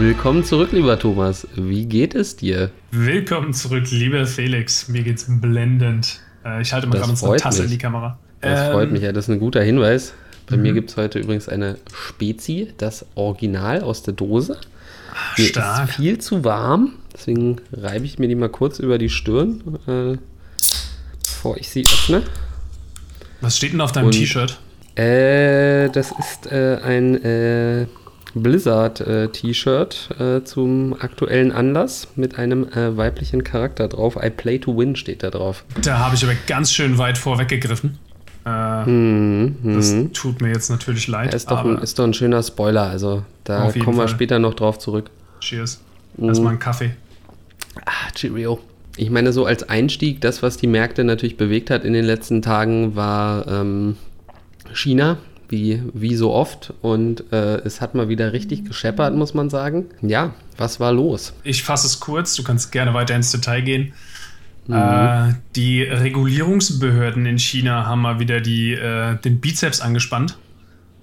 Willkommen zurück, lieber Thomas. Wie geht es dir? Willkommen zurück, lieber Felix. Mir geht's blendend. Äh, ich halte mal gerade unsere Tasse mich. in die Kamera. Das ähm, freut mich, ja. Das ist ein guter Hinweis. Bei mir mhm. gibt es heute übrigens eine Spezi, das Original aus der Dose. Ach, mir stark. ist viel zu warm, deswegen reibe ich mir die mal kurz über die Stirn, äh, bevor ich sie öffne. Was steht denn auf deinem T-Shirt? Äh, das ist äh, ein äh, Blizzard-T-Shirt äh, zum aktuellen Anlass mit einem äh, weiblichen Charakter drauf. I play to win steht da drauf. Da habe ich aber ganz schön weit vorweggegriffen. Äh, mhm, das mhm. tut mir jetzt natürlich leid. Ja, ist, doch ein, ist doch ein schöner Spoiler, also da kommen wir Fall. später noch drauf zurück. Cheers. Mhm. Erstmal einen Kaffee. Ah, Cheerio. Ich meine, so als Einstieg, das, was die Märkte natürlich bewegt hat in den letzten Tagen, war ähm, China, wie, wie so oft. Und äh, es hat mal wieder richtig gescheppert, muss man sagen. Ja, was war los? Ich fasse es kurz, du kannst gerne weiter ins Detail gehen. Mhm. Äh, die Regulierungsbehörden in China haben mal wieder die, äh, den Bizeps angespannt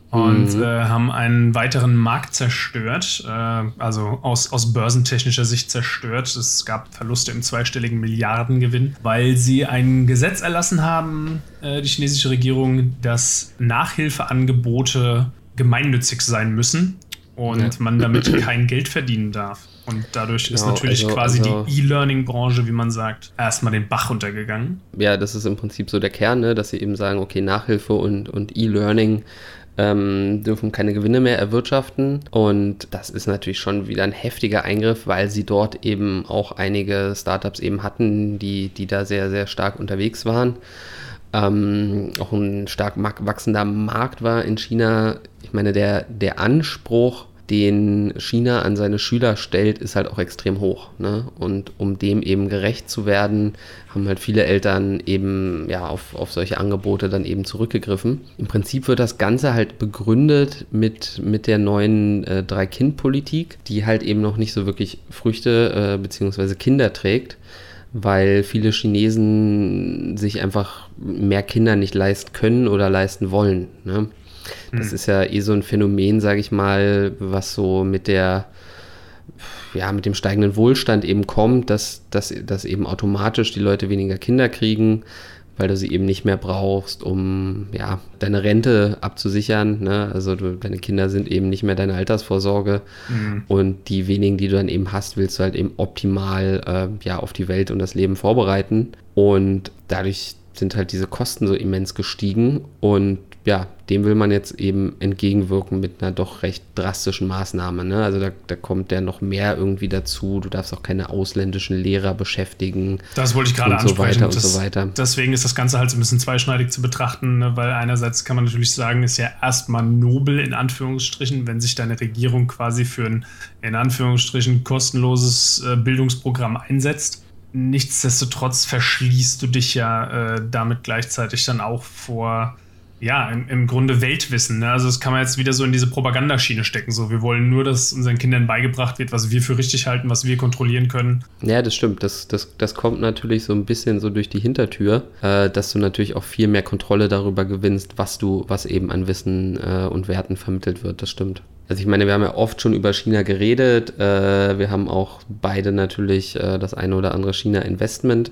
und mhm. äh, haben einen weiteren Markt zerstört, äh, also aus, aus börsentechnischer Sicht zerstört. Es gab Verluste im zweistelligen Milliardengewinn, weil sie ein Gesetz erlassen haben, äh, die chinesische Regierung, dass Nachhilfeangebote gemeinnützig sein müssen und ja. man damit kein Geld verdienen darf. Und dadurch genau, ist natürlich also, quasi also, die E-Learning-Branche, wie man sagt, erstmal den Bach runtergegangen. Ja, das ist im Prinzip so der Kern, ne? dass sie eben sagen, okay, Nachhilfe und, und E-Learning ähm, dürfen keine Gewinne mehr erwirtschaften. Und das ist natürlich schon wieder ein heftiger Eingriff, weil sie dort eben auch einige Startups eben hatten, die, die da sehr, sehr stark unterwegs waren. Ähm, auch ein stark wachsender Markt war in China. Ich meine, der, der Anspruch den China an seine Schüler stellt, ist halt auch extrem hoch. Ne? Und um dem eben gerecht zu werden, haben halt viele Eltern eben ja auf, auf solche Angebote dann eben zurückgegriffen. Im Prinzip wird das Ganze halt begründet mit, mit der neuen äh, Drei-Kind-Politik, die halt eben noch nicht so wirklich Früchte äh, bzw. Kinder trägt weil viele Chinesen sich einfach mehr Kinder nicht leisten können oder leisten wollen. Ne? Das hm. ist ja eh so ein Phänomen, sage ich mal, was so mit der ja, mit dem steigenden Wohlstand eben kommt, dass, dass, dass eben automatisch die Leute weniger Kinder kriegen, weil du sie eben nicht mehr brauchst, um ja, deine Rente abzusichern. Ne? Also du, deine Kinder sind eben nicht mehr deine Altersvorsorge mhm. und die wenigen, die du dann eben hast, willst du halt eben optimal äh, ja, auf die Welt und das Leben vorbereiten. Und dadurch sind halt diese Kosten so immens gestiegen und ja, dem will man jetzt eben entgegenwirken mit einer doch recht drastischen Maßnahme. Ne? Also da, da kommt ja noch mehr irgendwie dazu. Du darfst auch keine ausländischen Lehrer beschäftigen. Das wollte ich gerade ansprechen. So weiter und das, so weiter. Deswegen ist das Ganze halt so ein bisschen zweischneidig zu betrachten, ne? weil einerseits kann man natürlich sagen, ist ja erstmal nobel in Anführungsstrichen, wenn sich deine Regierung quasi für ein in Anführungsstrichen kostenloses äh, Bildungsprogramm einsetzt. Nichtsdestotrotz verschließt du dich ja äh, damit gleichzeitig dann auch vor ja, im, im Grunde Weltwissen. Ne? Also das kann man jetzt wieder so in diese Propagandaschiene stecken. So, wir wollen nur, dass unseren Kindern beigebracht wird, was wir für richtig halten, was wir kontrollieren können. Ja, das stimmt. Das, das, das kommt natürlich so ein bisschen so durch die Hintertür, äh, dass du natürlich auch viel mehr Kontrolle darüber gewinnst, was du, was eben an Wissen äh, und Werten vermittelt wird. Das stimmt. Also ich meine, wir haben ja oft schon über China geredet. Äh, wir haben auch beide natürlich äh, das eine oder andere China-Investment.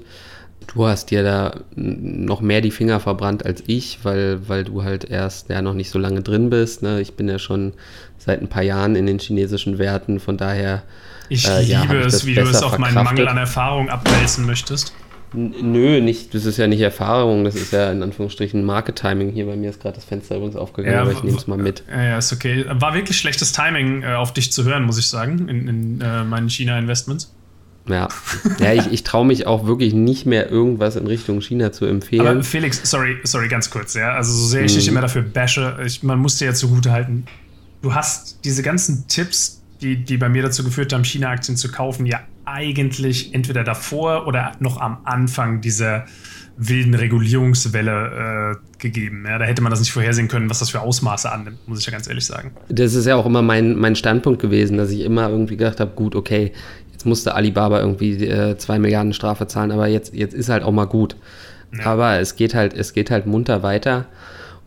Du hast dir da noch mehr die Finger verbrannt als ich, weil, weil du halt erst ja noch nicht so lange drin bist. Ne? Ich bin ja schon seit ein paar Jahren in den chinesischen Werten, von daher. Ich äh, ja, liebe ich es, wie du es auf meinen Mangel an Erfahrung abwälzen möchtest. Nö, nicht, das ist ja nicht Erfahrung, das ist ja in Anführungsstrichen Market Timing. Hier bei mir ist gerade das Fenster übrigens aufgegangen, ja, aber ich nehme es mal mit. Ja, ist okay. War wirklich schlechtes Timing, äh, auf dich zu hören, muss ich sagen, in, in äh, meinen China-Investments. Ja, ja ich, ich traue mich auch wirklich nicht mehr irgendwas in Richtung China zu empfehlen. Aber Felix, sorry, sorry, ganz kurz, ja. Also so sehr ich hm. dich immer dafür bashe, ich, man muss dir ja zugute halten, du hast diese ganzen Tipps, die, die bei mir dazu geführt haben, China-Aktien zu kaufen, ja eigentlich entweder davor oder noch am Anfang dieser wilden Regulierungswelle äh, gegeben. Ja, da hätte man das nicht vorhersehen können, was das für Ausmaße annimmt, muss ich ja ganz ehrlich sagen. Das ist ja auch immer mein, mein Standpunkt gewesen, dass ich immer irgendwie gedacht habe, gut, okay, jetzt musste Alibaba irgendwie äh, zwei Milliarden Strafe zahlen, aber jetzt, jetzt ist halt auch mal gut. Ja. Aber es geht halt, es geht halt munter weiter.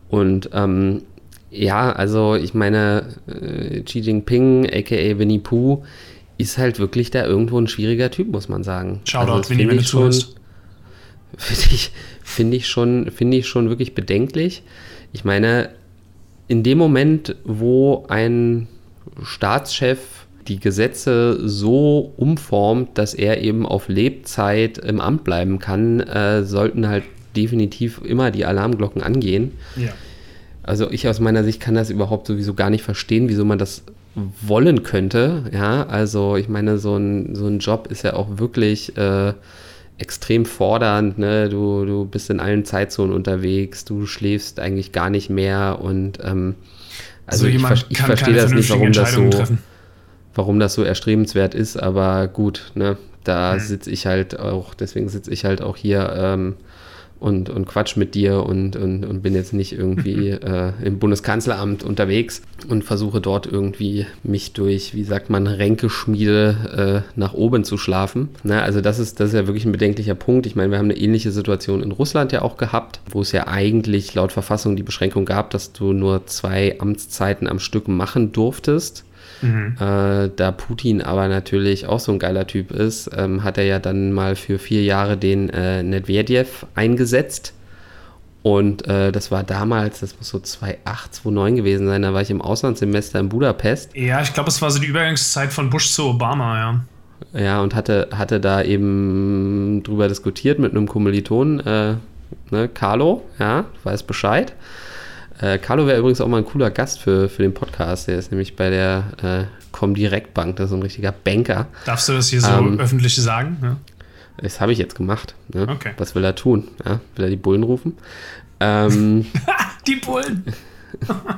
Und ähm, Ja, also ich meine, äh, Xi Jinping, aka Winnie Pooh, ist halt wirklich da irgendwo ein schwieriger Typ, muss man sagen. Shoutout, also, Winnie, wenn du zuhörst. Finde ich, find ich, schon, find ich schon wirklich bedenklich. Ich meine, in dem Moment, wo ein Staatschef die Gesetze so umformt, dass er eben auf Lebzeit im Amt bleiben kann, äh, sollten halt definitiv immer die Alarmglocken angehen. Ja. Also ich aus meiner Sicht kann das überhaupt sowieso gar nicht verstehen, wieso man das wollen könnte. Ja, also ich meine, so ein, so ein Job ist ja auch wirklich äh, extrem fordernd. Ne? Du, du bist in allen Zeitzonen unterwegs, du schläfst eigentlich gar nicht mehr und ähm, also, Also ich, jemand ich kann verstehe das nicht, warum das so, treffen. Warum das so erstrebenswert ist, aber gut, ne? Da Mhm. sitze ich halt auch, deswegen sitze ich halt auch hier ähm, und, und quatsch mit dir und, und, und bin jetzt nicht irgendwie äh, im Bundeskanzleramt unterwegs und versuche dort irgendwie mich durch, wie sagt man, Ränkeschmiede äh, nach oben zu schlafen. Ne? Also das ist, das ist ja wirklich ein bedenklicher Punkt. Ich meine, wir haben eine ähnliche Situation in Russland ja auch gehabt, wo es ja eigentlich laut Verfassung die Beschränkung gab, dass du nur zwei Amtszeiten am Stück machen durftest. Mhm. Äh, da Putin aber natürlich auch so ein geiler Typ ist, ähm, hat er ja dann mal für vier Jahre den äh, Nedvedjev eingesetzt. Und äh, das war damals, das muss so 2008, 2009 gewesen sein, da war ich im Auslandssemester in Budapest. Ja, ich glaube, es war so die Übergangszeit von Bush zu Obama, ja. Ja, und hatte, hatte da eben drüber diskutiert mit einem Kommiliton, äh, ne, Carlo, ja, weiß Bescheid. Äh, Carlo wäre übrigens auch mal ein cooler Gast für, für den Podcast. Der ist nämlich bei der äh, Comdirect Bank, das ist so ein richtiger Banker. Darfst du das hier so Ähm, öffentlich sagen? Ja. Das habe ich jetzt gemacht. Ne? Okay. Was will er tun? Ja? Will er die Bullen rufen? Ähm, Die Bullen!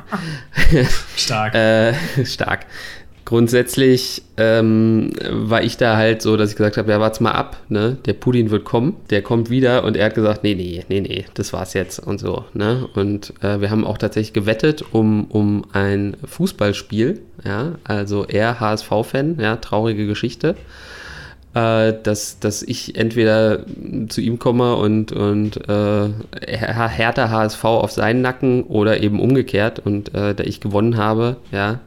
Stark. äh, stark. Grundsätzlich ähm, war ich da halt so, dass ich gesagt habe, ja, warte mal ab, ne? Der Putin wird kommen, der kommt wieder und er hat gesagt, nee, nee, nee, nee, das war's jetzt und so, ne? Und äh, wir haben auch tatsächlich gewettet um, um ein Fußballspiel, ja, also er HSV-Fan, ja, traurige Geschichte. äh, dass, dass ich entweder zu ihm komme und, und äh, Hertha HSV auf seinen Nacken oder eben umgekehrt und äh, da ich gewonnen habe, ja,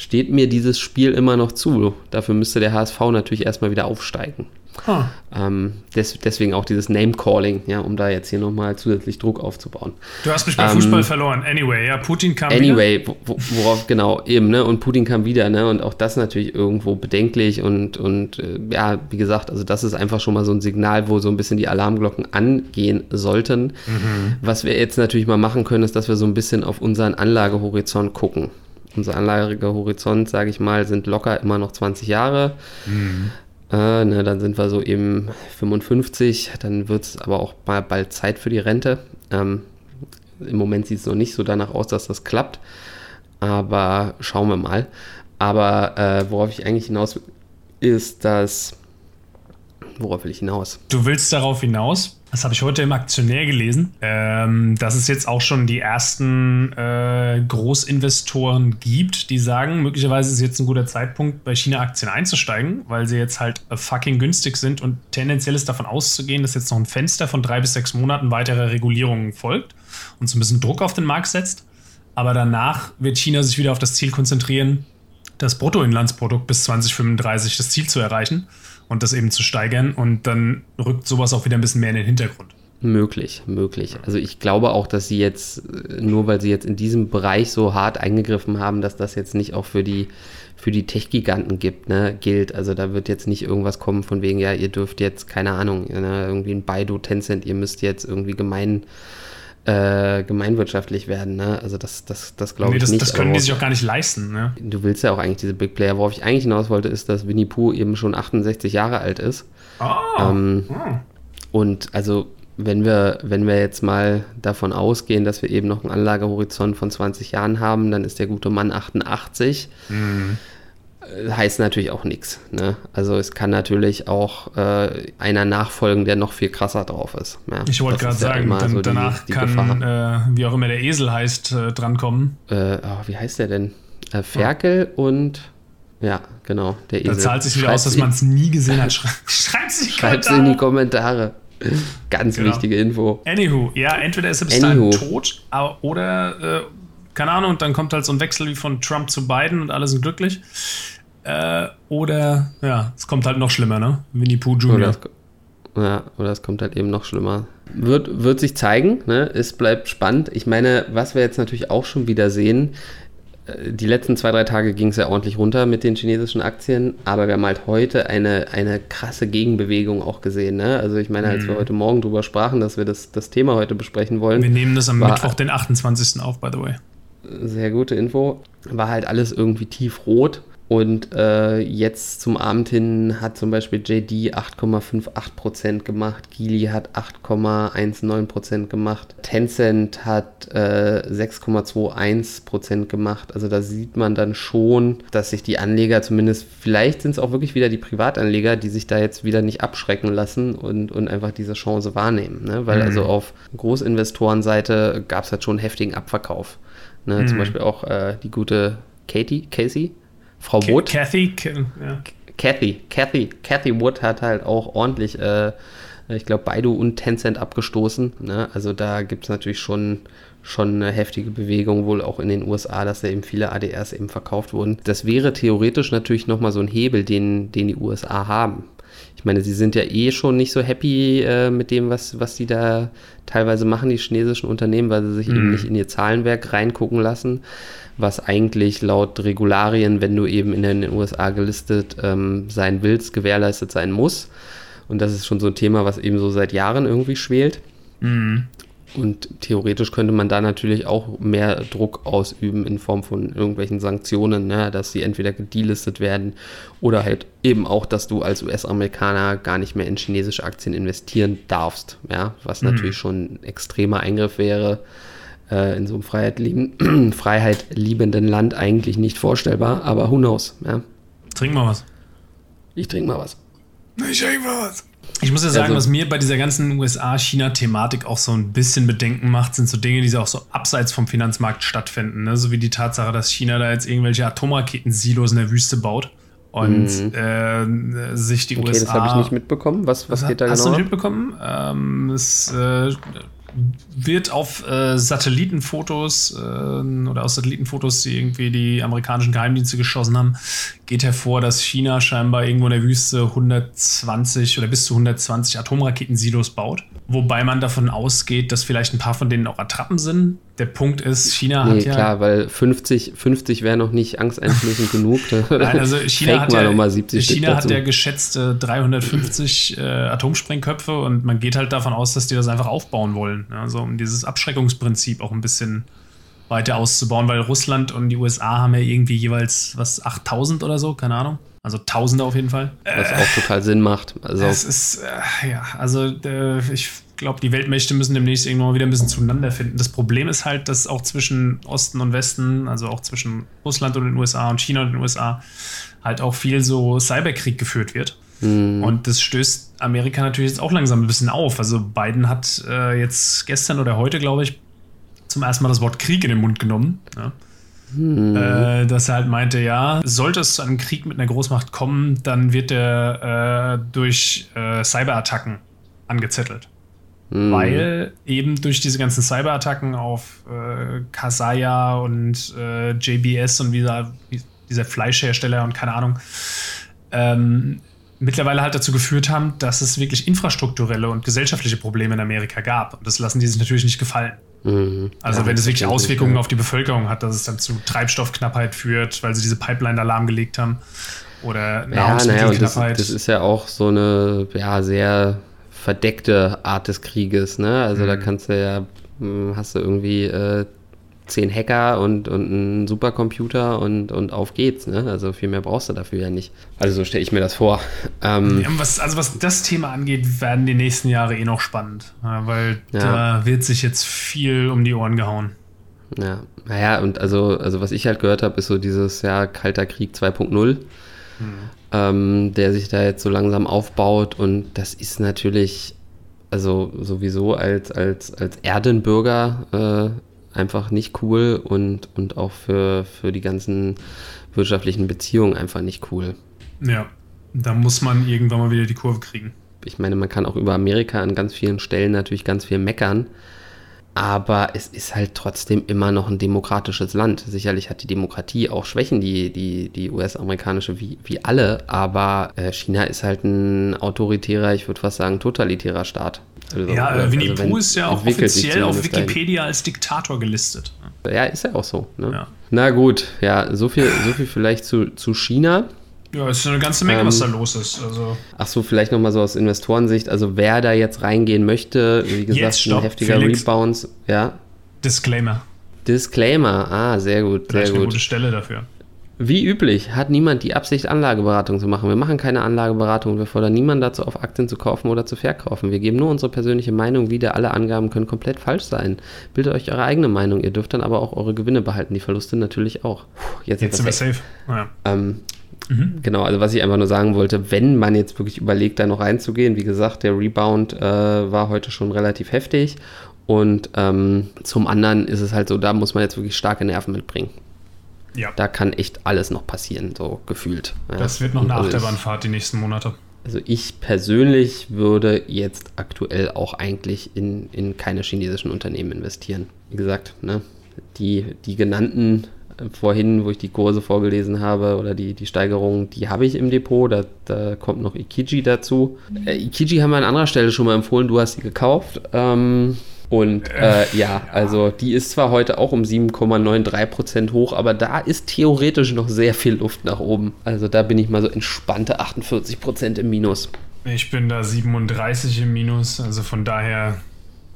steht mir dieses Spiel immer noch zu. Dafür müsste der HSV natürlich erstmal wieder aufsteigen. Ah, Ähm, des, deswegen auch dieses Name-Calling, ja, um da jetzt hier nochmal zusätzlich Druck aufzubauen. du hast mich bei Ähm, Fußball verloren. Anyway, ja, Putin kam wieder. Anyway, wo, wo- worauf genau eben, ne? Und Putin kam wieder, ne? Und auch das natürlich irgendwo bedenklich und, und äh, ja, wie gesagt, also das ist einfach schon mal so ein Signal, wo so ein bisschen die Alarmglocken angehen sollten. Was wir jetzt natürlich mal machen können, ist, dass wir so ein bisschen auf unseren Anlagehorizont gucken. Unser Anlagehorizont, sage ich mal, sind locker immer noch 20 Jahre. Äh, ne, dann sind wir so eben 55, dann wird es aber auch mal bald Zeit für die Rente. Ähm, Im Moment sieht es noch nicht so danach aus, dass das klappt, aber schauen wir mal. Aber äh, worauf ich eigentlich hinaus will, ist, dass. Worauf will ich hinaus? Du willst darauf hinaus, das habe ich heute im Aktionär gelesen, ähm, dass es jetzt auch schon die ersten äh, Großinvestoren gibt, die sagen, möglicherweise ist jetzt ein guter Zeitpunkt, bei China-Aktien einzusteigen, weil sie jetzt halt äh, fucking günstig sind und tendenziell ist davon auszugehen, dass jetzt noch ein Fenster von drei bis sechs Monaten weiterer Regulierungen folgt und so ein bisschen Druck auf den Markt setzt. Aber danach wird China sich wieder auf das Ziel konzentrieren, das Bruttoinlandsprodukt bis 2035 das Ziel zu erreichen und das eben zu steigern und dann rückt sowas auch wieder ein bisschen mehr in den Hintergrund. Möglich, möglich. Also ich glaube auch, dass sie jetzt, äh, nur weil sie jetzt in diesem Bereich so hart eingegriffen haben, dass das jetzt nicht auch für die, für die Tech-Giganten gibt, ne, gilt. Also da wird jetzt nicht irgendwas kommen von wegen, ja, ihr dürft jetzt, keine Ahnung, ne, irgendwie ein Baidu, Tencent, ihr müsst jetzt irgendwie gemein, äh, gemeinwirtschaftlich werden, ne? Also das, das, das glaube Nee, ich das, nicht. das können die sich auch gar nicht leisten. Ne? Du willst ja auch eigentlich diese Big Player. Worauf ich eigentlich hinaus wollte, ist, dass Winnie Pooh eben schon 68 Jahre alt ist. Oh, Ähm, oh. Und also, wenn wir, wenn wir jetzt mal davon ausgehen, dass wir eben noch einen Anlagehorizont von 20 Jahren haben, dann ist der gute Mann 88. Mhm. Äh, Heißt natürlich auch nichts. Ne? Also es kann natürlich auch äh, einer nachfolgen, der noch viel krasser drauf ist. Ja, Ich wollte gerade ja sagen, immer dann, so die- danach die kann, Gefahr. äh, wie auch immer der Esel heißt, äh, drankommen. Äh, oh, wie heißt der denn? Äh, Ferkel und ja, genau, der Da Esel. zahlt sich wieder Schreib's aus, dass man es nie gesehen hat. Schreibt es in die Schreib's in die Kommentare. Ganz Genau. wichtige Info. Anywho, ja, entweder ist er bis dahin tot oder keine Ahnung, und dann kommt halt so ein Wechsel wie von Trump zu Biden und alle sind glücklich. Äh, oder, ja, es kommt halt noch schlimmer, ne? Winnie Pooh Jr. Oder es, ja, oder es kommt halt eben noch schlimmer. Wird, wird sich zeigen, ne? Es bleibt spannend. Ich meine, was wir jetzt natürlich auch schon wieder sehen, äh, die letzten zwei, drei Tage ging es ja ordentlich runter mit den chinesischen Aktien, aber wir haben halt heute eine, eine krasse Gegenbewegung auch gesehen. Ne? Also ich meine, als mhm. wir heute Morgen drüber sprachen, dass wir das, das Thema heute besprechen wollen. Wir nehmen das am war, Mittwoch, den 28. auf, by the way. Sehr gute Info. War halt alles irgendwie tiefrot und äh, jetzt zum Abend hin hat zum Beispiel JD 8,58% gemacht, Geely hat 8,19% gemacht, Tencent hat äh, 6,21% gemacht. Also da sieht man dann schon, dass sich die Anleger zumindest, vielleicht sind es auch wirklich wieder die Privatanleger, die sich da jetzt wieder nicht abschrecken lassen und, und einfach diese Chance wahrnehmen. Ne? Weil mhm. also auf Großinvestorenseite gab es halt schon einen heftigen Abverkauf. Ne? Mhm. Zum Beispiel auch äh, die gute Katie, Casey, Frau Wood. Kathy, ja. Kathy, Kathy, Kathy Wood hat halt auch ordentlich, äh, ich glaube, Baidu und Tencent abgestoßen. Ne? Also da gibt es natürlich schon, schon eine heftige Bewegung, wohl auch in den USA, dass da eben viele ADRs eben verkauft wurden. Das wäre theoretisch natürlich nochmal so ein Hebel, den, den die USA haben. Ich meine, sie sind ja eh schon nicht so happy äh, mit dem, was, was sie da teilweise machen, die chinesischen Unternehmen, weil sie sich mhm. eben nicht in ihr Zahlenwerk reingucken lassen was eigentlich laut Regularien, wenn du eben in den USA gelistet ähm, sein willst, gewährleistet sein muss. Und das ist schon so ein Thema, was eben so seit Jahren irgendwie schwelt. Mhm. Und theoretisch könnte man da natürlich auch mehr Druck ausüben in Form von irgendwelchen Sanktionen, ne? dass sie entweder gedelistet werden oder halt eben auch, dass du als US-Amerikaner gar nicht mehr in chinesische Aktien investieren darfst, ja, was mhm. natürlich schon ein extremer Eingriff wäre äh, in so einem Freiheit, lieben, Freiheit liebenden Land eigentlich nicht vorstellbar, aber who knows. Ja. Trink mal was. Ich trinke mal was. Ich trinke mal was. Ich muss ja sagen, also, was mir bei dieser ganzen USA-China-Thematik auch so ein bisschen Bedenken macht, sind so Dinge, die auch so abseits vom Finanzmarkt stattfinden. Ne? So wie die Tatsache, dass China da jetzt irgendwelche Atomraketen-Silos in der Wüste baut und mhm. äh, sich die okay, USA. Das habe ich nicht mitbekommen. Was, was geht da genau? Hast du nicht mitbekommen? Ähm, es äh, wird auf äh, Satellitenfotos äh, oder aus Satellitenfotos, die irgendwie die amerikanischen Geheimdienste geschossen haben, geht hervor, dass China scheinbar irgendwo in der Wüste 120 oder bis zu 120 Atomraketensilos baut. Wobei man davon ausgeht, dass vielleicht ein paar von denen auch Attrappen sind. Der Punkt ist, China nee, hat ja. klar, weil 50, 50 wäre noch nicht angsteinflößend genug. Nein, also China hat ja, 70 China hat ja geschätzte 350 äh, Atomsprengköpfe und man geht halt davon aus, dass die das einfach aufbauen wollen. Also um dieses Abschreckungsprinzip auch ein bisschen weiter auszubauen, weil Russland und die USA haben ja irgendwie jeweils was 8000 oder so, keine Ahnung. Also Tausende auf jeden Fall. Was auch total Sinn macht. Also es ist, äh, ja, also äh, ich glaube, die Weltmächte müssen demnächst irgendwann wieder ein bisschen zueinander finden. Das Problem ist halt, dass auch zwischen Osten und Westen, also auch zwischen Russland und den USA und China und den USA, halt auch viel so Cyberkrieg geführt wird. Mhm. Und das stößt Amerika natürlich jetzt auch langsam ein bisschen auf. Also Biden hat äh, jetzt gestern oder heute, glaube ich, zum ersten Mal das Wort Krieg in den Mund genommen. Ja. Hm. Äh, dass er halt meinte, ja, sollte es zu einem Krieg mit einer Großmacht kommen, dann wird er äh, durch äh, Cyberattacken angezettelt. Hm. Weil eben durch diese ganzen Cyberattacken auf äh, Kasaya und äh, JBS und dieser, dieser Fleischhersteller und keine Ahnung, ähm, mittlerweile halt dazu geführt haben, dass es wirklich infrastrukturelle und gesellschaftliche Probleme in Amerika gab. Und das lassen die sich natürlich nicht gefallen. Mhm. Also ja, wenn es wirklich Auswirkungen ja. auf die Bevölkerung hat, dass es dann zu Treibstoffknappheit führt, weil sie diese Pipeline da lahmgelegt haben. Oder Nahrungsmittelknappheit. Ja, das, das, ist ja auch so eine ja, sehr verdeckte Art des Krieges. Ne? Also mhm. da kannst du ja, hm, hast du irgendwie äh, zehn Hacker und, und einen Supercomputer und, und auf geht's. Ne? Also viel mehr brauchst du dafür ja nicht. Also so stelle ich mir das vor. Ähm, ja, was, also was das Thema angeht, werden die nächsten Jahre eh noch spannend. weil ja. da wird sich jetzt viel um die Ohren gehauen. Ja, naja, und also, also was ich halt gehört habe, ist so dieses ja, Kalter Krieg 2.0. Hm. Ähm, der sich da jetzt so langsam aufbaut und das ist natürlich also sowieso als, als, als Erdenbürger äh, einfach nicht cool und, und auch für, für die ganzen wirtschaftlichen Beziehungen einfach nicht cool. Ja, da muss man irgendwann mal wieder die Kurve kriegen. Ich meine, man kann auch über Amerika an ganz vielen Stellen natürlich ganz viel meckern, aber es ist halt trotzdem immer noch ein demokratisches Land. Sicherlich hat die Demokratie auch Schwächen, die, die, die US-amerikanische, wie, wie alle, aber äh, China ist halt ein autoritärer, ich würde fast sagen, totalitärer Staat. Also, ja, äh, Winnie also, Pooh ist ja auch offiziell auf Wikipedia dahin. als Diktator gelistet. Ja, ist ja auch so. Ne? Ja. Na gut, ja, so viel, so viel vielleicht zu, zu China. Ja, es ist eine ganze Menge, ähm, was da los ist. Also. Ach so, vielleicht nochmal so aus Investorensicht. Also wer da jetzt reingehen möchte, wie gesagt, jetzt, stopp, ein heftiger Felix. Rebounds. Ja. Disclaimer. Disclaimer, ah, sehr gut, Vielleicht sehr gut. eine gute Stelle dafür. Wie üblich hat niemand die Absicht, Anlageberatung zu machen. Wir machen keine Anlageberatung. Wir fordern niemanden dazu auf, Aktien zu kaufen oder zu verkaufen. Wir geben nur unsere persönliche Meinung wieder. Alle Angaben können komplett falsch sein. Bildet euch eure eigene Meinung. Ihr dürft dann aber auch eure Gewinne behalten. Die Verluste natürlich auch. Puh, jetzt, jetzt sind wir safe. Ja. Ähm, Mhm. Genau, also was ich einfach nur sagen wollte, wenn man jetzt wirklich überlegt, da noch reinzugehen, wie gesagt, der Rebound äh, war heute schon relativ heftig und ähm, zum anderen ist es halt so, da muss man jetzt wirklich starke Nerven mitbringen. Ja. Da kann echt alles noch passieren, so gefühlt. Ja. Das wird noch eine also Achterbahnfahrt die nächsten Monate. Also ich persönlich würde jetzt aktuell auch eigentlich in, in keine chinesischen Unternehmen investieren. Wie gesagt, ne, die, die genannten vorhin, wo ich die Kurse vorgelesen habe oder die, die Steigerungen, die habe ich im Depot. Da, da kommt noch Ikiji dazu. Äh, Ikiji haben wir an anderer Stelle schon mal empfohlen. Du hast sie gekauft. Ähm, und äh, ja, also die ist zwar heute auch um 7,93% hoch, aber da ist theoretisch noch sehr viel Luft nach oben. Also da bin ich mal so entspannte 48% im Minus. Ich bin da 37 im Minus, also von daher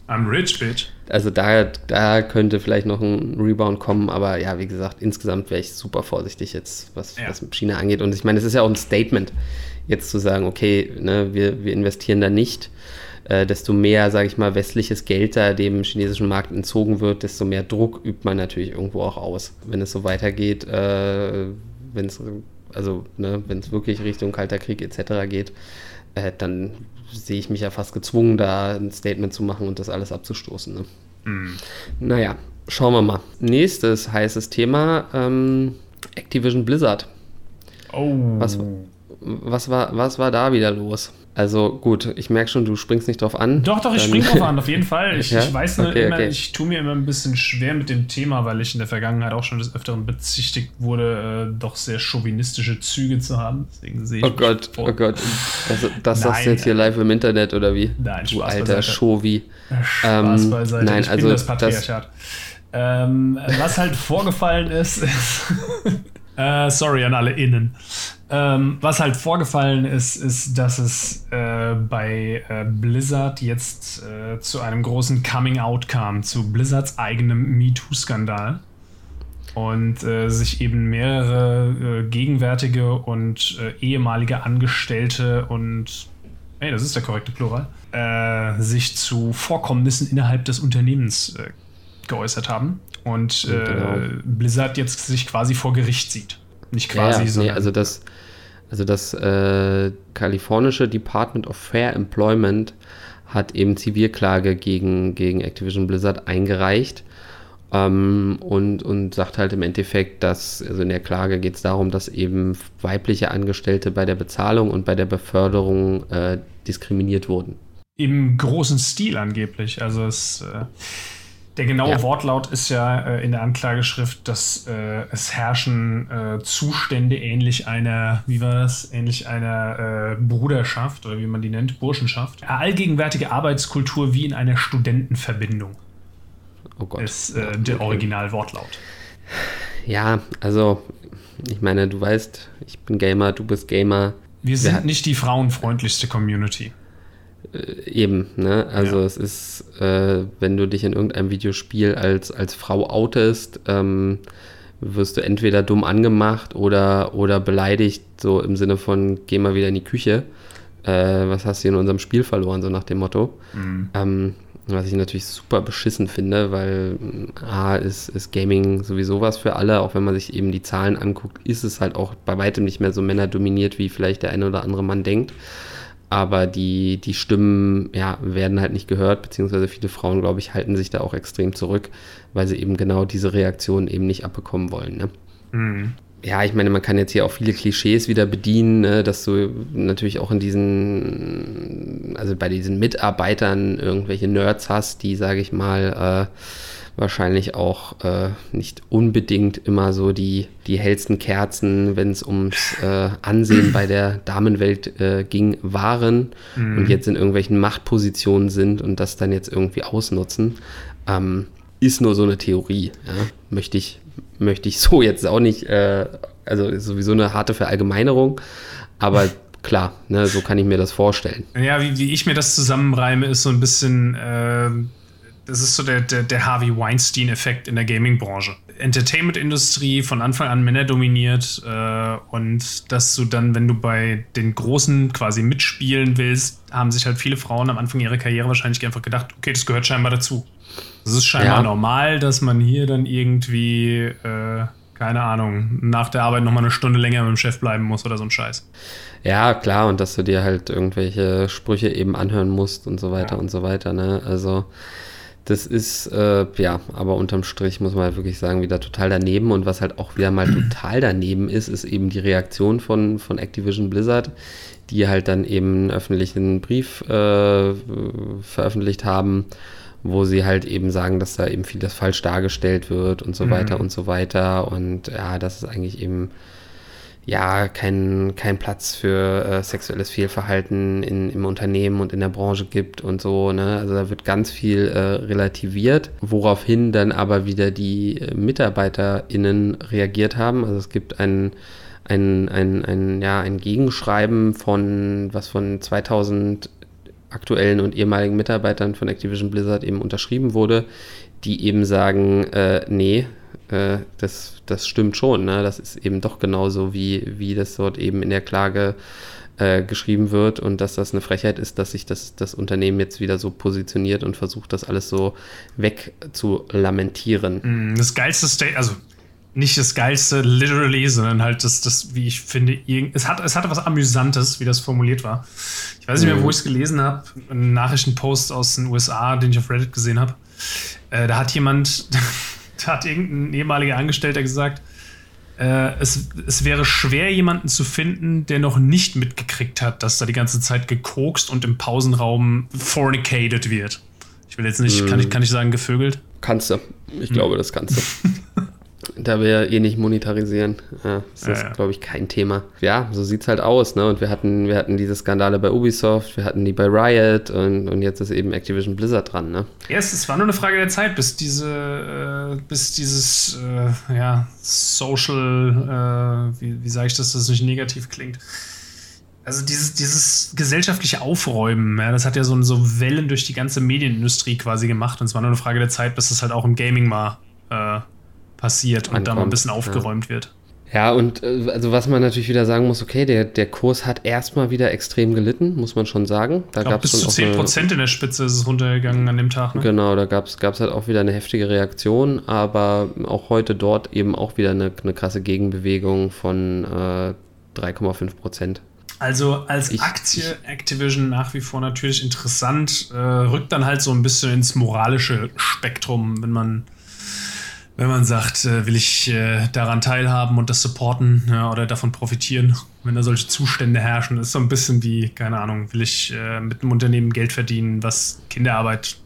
I'm rich, bitch. Also da, da könnte vielleicht noch ein Rebound kommen, aber ja, wie gesagt, insgesamt wäre ich super vorsichtig jetzt, was, ja. was China angeht. Und ich meine, es ist ja auch ein Statement, jetzt zu sagen, okay, ne, wir, wir investieren da nicht. Äh, desto mehr, sage ich mal, westliches Geld da dem chinesischen Markt entzogen wird, desto mehr Druck übt man natürlich irgendwo auch aus. Wenn es so weitergeht, äh, wenn es also ne, wenn es wirklich Richtung Kalter Krieg etc. geht, äh, dann sehe ich mich ja fast gezwungen, da ein Statement zu machen und das alles abzustoßen. Ne? Mhm. Naja, schauen wir mal. Nächstes heißes Thema: ähm, Activision Blizzard. Oh. Was, was, war, was war da wieder los? Also gut, ich merke schon, du springst nicht drauf an. Doch, doch, ich spring drauf an, auf jeden Fall. Ich, ja? ich weiß nur okay, immer, okay. ich tue mir immer ein bisschen schwer mit dem Thema, weil ich in der Vergangenheit auch schon des Öfteren bezichtigt wurde, äh, doch sehr chauvinistische Züge zu haben. Deswegen sehe ich Oh Gott, oh Gott. Also, das sagst du jetzt hier live im Internet oder wie? Nein, Du alter Chauvi. Spaß ähm, beiseite. Nein, ich also bin das Patriarchat. Das ähm, was halt vorgefallen ist, ist äh, sorry an alle Innen. Ähm, was halt vorgefallen ist, ist, dass es äh, bei äh, Blizzard jetzt äh, zu einem großen Coming-out kam, zu Blizzards eigenem MeToo-Skandal. Und äh, sich eben mehrere äh, gegenwärtige und äh, ehemalige Angestellte und, hey, das ist der korrekte Plural, sich zu Vorkommnissen innerhalb des Unternehmens geäußert haben. Und genau. Blizzard jetzt sich quasi vor Gericht sieht. Nicht quasi, ja, ja. sondern. Nee, also das, also das äh, kalifornische Department of Fair Employment hat eben Zivilklage gegen, gegen Activision Blizzard eingereicht. Ähm, und, und sagt halt im Endeffekt, dass, also in der Klage geht es darum, dass eben weibliche Angestellte bei der Bezahlung und bei der Beförderung äh, diskriminiert wurden. Im großen Stil angeblich. Also es äh, der genaue ja. Wortlaut ist ja äh, in der Anklageschrift, dass äh, es herrschen äh, Zustände ähnlich einer, wie war das, ähnlich einer äh, Bruderschaft oder wie man die nennt, Burschenschaft. Allgegenwärtige Arbeitskultur wie in einer Studentenverbindung. Oh Gott. Ist äh, der okay. Originalwortlaut. Ja, also ich meine, du weißt, ich bin Gamer, du bist Gamer. Wir sind nicht die frauenfreundlichste Community. Äh, eben, ne? Also ja. es ist, äh, wenn du dich in irgendeinem Videospiel als, als Frau outest, ähm, wirst du entweder dumm angemacht oder, oder beleidigt, so im Sinne von, geh mal wieder in die Küche. Äh, was hast du in unserem Spiel verloren, so nach dem Motto. Mhm. Ähm, was ich natürlich super beschissen finde, weil A ist, ist Gaming sowieso was für alle, auch wenn man sich eben die Zahlen anguckt, ist es halt auch bei weitem nicht mehr so männerdominiert, wie vielleicht der eine oder andere Mann denkt aber die, die Stimmen ja, werden halt nicht gehört, beziehungsweise viele Frauen, glaube ich, halten sich da auch extrem zurück, weil sie eben genau diese Reaktion eben nicht abbekommen wollen. Ne? Mhm. ja, ich meine, man kann jetzt hier auch viele Klischees wieder bedienen, ne, dass du natürlich auch in diesen, also bei diesen Mitarbeitern irgendwelche Nerds hast, die, sage ich mal, äh, wahrscheinlich auch äh, nicht unbedingt immer so die, die hellsten Kerzen, wenn es ums äh, Ansehen bei der Damenwelt äh, ging, waren mhm. und jetzt in irgendwelchen Machtpositionen sind und das dann jetzt irgendwie ausnutzen. Ähm, ist nur so eine Theorie. Ja? Möchte, ich, möchte ich so jetzt auch nicht, äh, also sowieso eine harte Verallgemeinerung, aber klar, ne, so kann ich mir das vorstellen. Ja, wie, wie ich mir das zusammenreime, ist so ein bisschen äh, das ist so der, der, der Harvey Weinstein-Effekt in der Gaming-Branche. Entertainment-Industrie von Anfang an Männer dominiert äh, und dass du dann, wenn du bei den Großen quasi mitspielen willst, haben sich halt viele Frauen am Anfang ihrer Karriere wahrscheinlich einfach gedacht, okay, das gehört scheinbar dazu. Das ist scheinbar ja. normal, dass man hier dann irgendwie, äh, keine Ahnung, nach der Arbeit nochmal eine Stunde länger mit dem Chef bleiben muss oder so ein Scheiß. Ja, klar, und dass du dir halt irgendwelche Sprüche eben anhören musst und so weiter ja. und so weiter, ne? Also das ist, äh, ja, aber unterm Strich muss man halt wirklich sagen, wieder total daneben. Und was halt auch wieder mal total daneben ist, ist eben die Reaktion von, von Activision Blizzard, die halt dann eben einen öffentlichen Brief äh, veröffentlicht haben, wo sie halt eben sagen, dass da eben vieles falsch dargestellt wird und so mhm. weiter und so weiter. Und ja, das ist eigentlich eben ja, kein, kein Platz für äh, sexuelles Fehlverhalten in, im Unternehmen und in der Branche gibt und so. Ne? Also da wird ganz viel äh, relativiert, woraufhin dann aber wieder die äh, MitarbeiterInnen reagiert haben. Also es gibt ein, ein, ein, ein, ja, ein Gegenschreiben von, was von 2000 aktuellen und ehemaligen Mitarbeitern von Activision Blizzard eben unterschrieben wurde, die eben sagen, äh, nee, äh, das, das stimmt schon. Ne? Das ist eben doch genauso, wie, wie das dort eben in der Klage äh, geschrieben wird und dass das eine Frechheit ist, dass sich das, das Unternehmen jetzt wieder so positioniert und versucht, das alles so wegzulamentieren. Mm, das geilste State, also nicht das geilste literally, sondern halt das, das wie ich finde, es, hat, es hatte was Amüsantes, wie das formuliert war. Ich weiß nicht mehr, wo mhm. ich es gelesen habe, einen Nachrichtenpost aus den USA, den ich auf Reddit gesehen habe. Äh, da hat jemand hat irgendein ehemaliger Angestellter gesagt, äh, es, es wäre schwer, jemanden zu finden, der noch nicht mitgekriegt hat, dass da die ganze Zeit gekokst und im Pausenraum fornicated wird. Ich will jetzt nicht, mm. kann, ich, kann ich sagen, gevögelt? Kannst du. Ich mm. glaube, das kannst du. Da wir eh nicht monetarisieren, ja, ist das, ja, ja. glaube ich, kein Thema. Ja, so sieht es halt aus, ne? Und wir hatten, wir hatten diese Skandale bei Ubisoft, wir hatten die bei Riot und, und jetzt ist eben Activision Blizzard dran, ne? Ja, es, war nur eine Frage der Zeit, bis diese, äh, bis dieses, äh, ja, Social, äh, wie, wie sage ich das, dass es nicht negativ klingt. Also dieses, dieses gesellschaftliche Aufräumen, ja, das hat ja so, so Wellen durch die ganze Medienindustrie quasi gemacht. Und es war nur eine Frage der Zeit, bis es halt auch im Gaming mal äh, passiert und da mal ein bisschen aufgeräumt ja. wird. Ja, und äh, also was man natürlich wieder sagen muss, okay, der, der Kurs hat erstmal wieder extrem gelitten, muss man schon sagen. Da ich glaub, bis zu 10 Prozent in der Spitze ist es runtergegangen an dem Tag. Ne? Genau, da gab es halt auch wieder eine heftige Reaktion, aber auch heute dort eben auch wieder eine, eine krasse Gegenbewegung von äh, 3,5 Prozent. Also als ich, Aktie Activision nach wie vor natürlich interessant, äh, rückt dann halt so ein bisschen ins moralische Spektrum, wenn man wenn man sagt, äh, will ich äh, daran teilhaben und das supporten oder davon profitieren, wenn da solche Zustände herrschen, ist so ein bisschen wie, keine Ahnung, will ich äh, mit einem Unternehmen Geld verdienen, was Kinderarbeit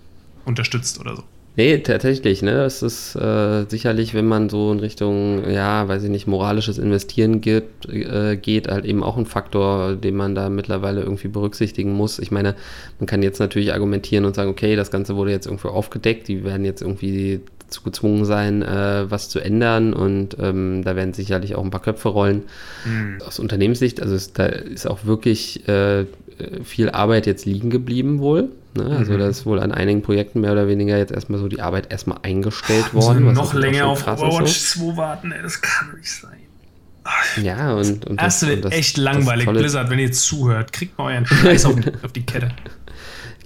unterstützt oder so. Nee, tatsächlich, ne? Das ist äh, sicherlich, wenn man so in Richtung, ja, weiß ich nicht, moralisches Investieren geht, äh, geht, halt eben auch ein Faktor, den man da mittlerweile irgendwie berücksichtigen muss. Ich meine, man kann jetzt natürlich argumentieren und sagen, okay, das Ganze wurde jetzt irgendwo aufgedeckt, die werden jetzt irgendwie dazu gezwungen sein, äh, was zu ändern und ähm, da werden sicherlich auch ein paar Köpfe rollen. Mhm. Aus Unternehmenssicht, also ist, da ist auch wirklich äh, viel Arbeit jetzt liegen geblieben wohl. Ne? Also mhm. da ist wohl an einigen Projekten mehr oder weniger jetzt erstmal so die Arbeit erstmal eingestellt worden. Was noch länger auf Overwatch 2 warten, ey, das kann nicht sein. Ja, und, und das, das, wird echt langweilig, Blizzard, wenn ihr zuhört. Kriegt mal euren Scheiß auf, auf die Kette.